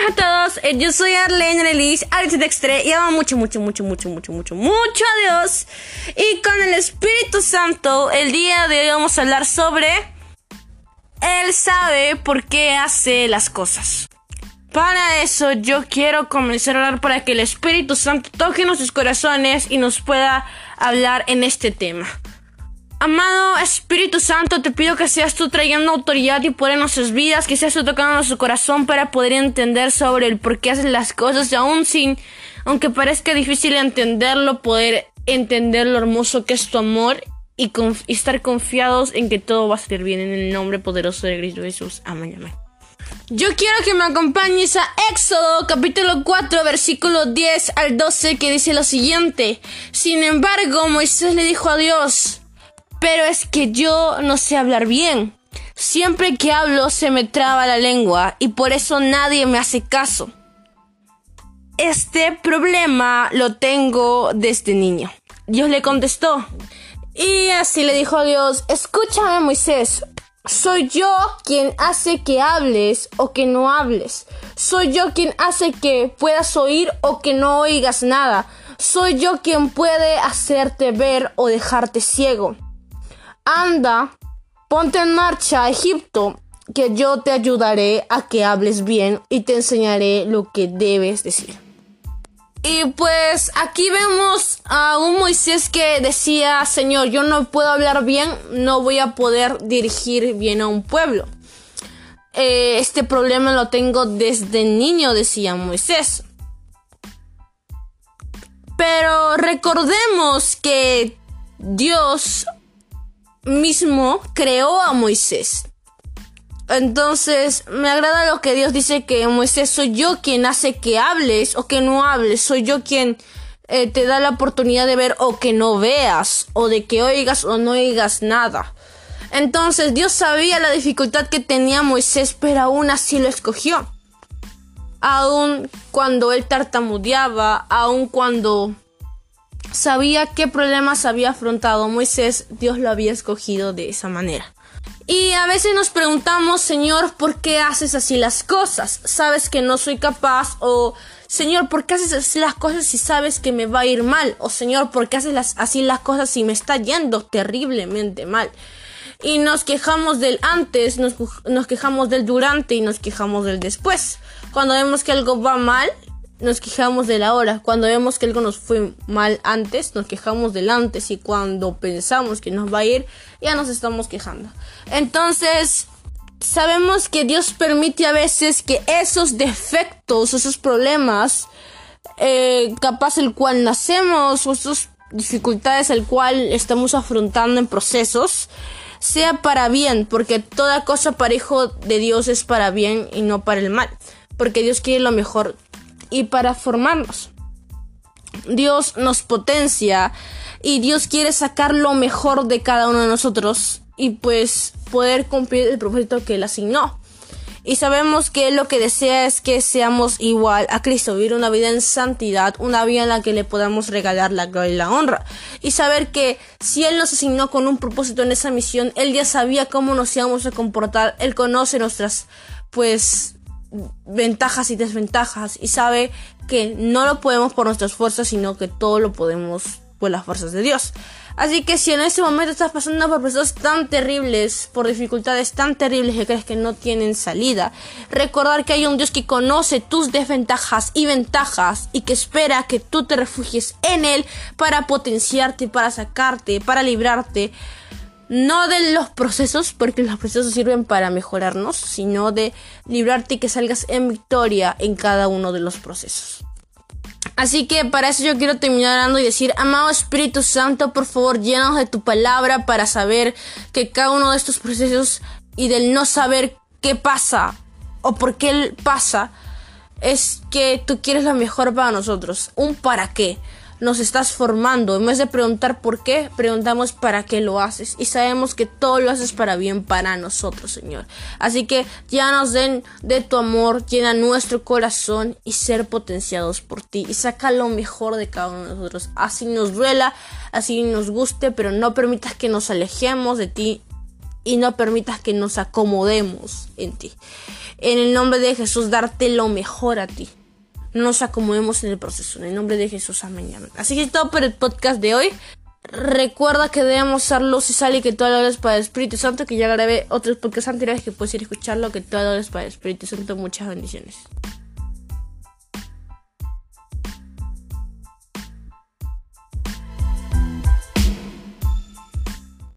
buenas a todos, eh, yo soy Arlene Relis, Alex Dextre y amo mucho, mucho, mucho, mucho, mucho, mucho, mucho a Dios. Y con el Espíritu Santo, el día de hoy vamos a hablar sobre Él sabe por qué hace las cosas. Para eso yo quiero comenzar a hablar para que el Espíritu Santo toque nuestros corazones y nos pueda hablar en este tema. Amado Espíritu Santo, te pido que seas tú trayendo autoridad y poder en nuestras vidas, que seas tú tocando nuestro corazón para poder entender sobre el por qué haces las cosas, aún sin, aunque parezca difícil entenderlo, poder entender lo hermoso que es tu amor y, y estar confiados en que todo va a salir bien en el nombre poderoso de Cristo Jesús. Amén, amén. Yo quiero que me acompañes a Éxodo capítulo 4 versículo 10 al 12 que dice lo siguiente. Sin embargo, Moisés le dijo a Dios, pero es que yo no sé hablar bien. Siempre que hablo se me traba la lengua y por eso nadie me hace caso. Este problema lo tengo desde niño. Dios le contestó. Y así le dijo a Dios, escúchame Moisés, soy yo quien hace que hables o que no hables. Soy yo quien hace que puedas oír o que no oigas nada. Soy yo quien puede hacerte ver o dejarte ciego. Anda, ponte en marcha a Egipto, que yo te ayudaré a que hables bien y te enseñaré lo que debes decir. Y pues aquí vemos a un Moisés que decía, Señor, yo no puedo hablar bien, no voy a poder dirigir bien a un pueblo. Eh, este problema lo tengo desde niño, decía Moisés. Pero recordemos que Dios mismo creó a Moisés. Entonces, me agrada lo que Dios dice que Moisés soy yo quien hace que hables o que no hables, soy yo quien eh, te da la oportunidad de ver o que no veas, o de que oigas o no oigas nada. Entonces, Dios sabía la dificultad que tenía Moisés, pero aún así lo escogió. Aún cuando él tartamudeaba, aún cuando sabía qué problemas había afrontado Moisés, Dios lo había escogido de esa manera. Y a veces nos preguntamos, Señor, ¿por qué haces así las cosas? ¿Sabes que no soy capaz? O, Señor, ¿por qué haces así las cosas si sabes que me va a ir mal? O, Señor, ¿por qué haces así las cosas si me está yendo terriblemente mal? Y nos quejamos del antes, nos, nos quejamos del durante y nos quejamos del después. Cuando vemos que algo va mal, nos quejamos de la hora. Cuando vemos que algo nos fue mal antes, nos quejamos del antes. Y cuando pensamos que nos va a ir, ya nos estamos quejando. Entonces, sabemos que Dios permite a veces que esos defectos, esos problemas, eh, capaz el cual nacemos, o esas dificultades el cual estamos afrontando en procesos, sea para bien, porque toda cosa para hijo de Dios es para bien y no para el mal, porque Dios quiere lo mejor y para formarnos. Dios nos potencia y Dios quiere sacar lo mejor de cada uno de nosotros y pues poder cumplir el propósito que Él asignó. Y sabemos que Él lo que desea es que seamos igual a Cristo, vivir una vida en santidad, una vida en la que le podamos regalar la gloria y la honra. Y saber que si Él nos asignó con un propósito en esa misión, Él ya sabía cómo nos íbamos a comportar, Él conoce nuestras, pues, ventajas y desventajas y sabe que no lo podemos por nuestras fuerzas, sino que todo lo podemos por las fuerzas de Dios. Así que si en este momento estás pasando por procesos tan terribles, por dificultades tan terribles que crees que no tienen salida, recordar que hay un Dios que conoce tus desventajas y ventajas y que espera que tú te refugies en Él para potenciarte, para sacarte, para librarte no de los procesos, porque los procesos sirven para mejorarnos, sino de librarte y que salgas en victoria en cada uno de los procesos. Así que para eso yo quiero terminar hablando y decir, amado Espíritu Santo, por favor, llénanos de tu palabra para saber que cada uno de estos procesos y del no saber qué pasa o por qué pasa, es que tú quieres lo mejor para nosotros, un para qué nos estás formando. En vez de preguntar por qué, preguntamos para qué lo haces. Y sabemos que todo lo haces para bien para nosotros, Señor. Así que ya nos den de tu amor, llena nuestro corazón y ser potenciados por ti. Y saca lo mejor de cada uno de nosotros. Así nos duela, así nos guste, pero no permitas que nos alejemos de ti y no permitas que nos acomodemos en ti. en el nombre de Jesús darte lo mejor a ti. No nos acomodemos en el proceso. En el nombre de Jesús, amén. amén. Así que es todo por el podcast de hoy. Recuerda que debemos ser luz y sal y que toda la hora es para el Espíritu Santo. Que ya grabé otros podcasts anteriores que puedes ir a escucharlo. Que toda la hora es para el Espíritu Santo. Muchas bendiciones.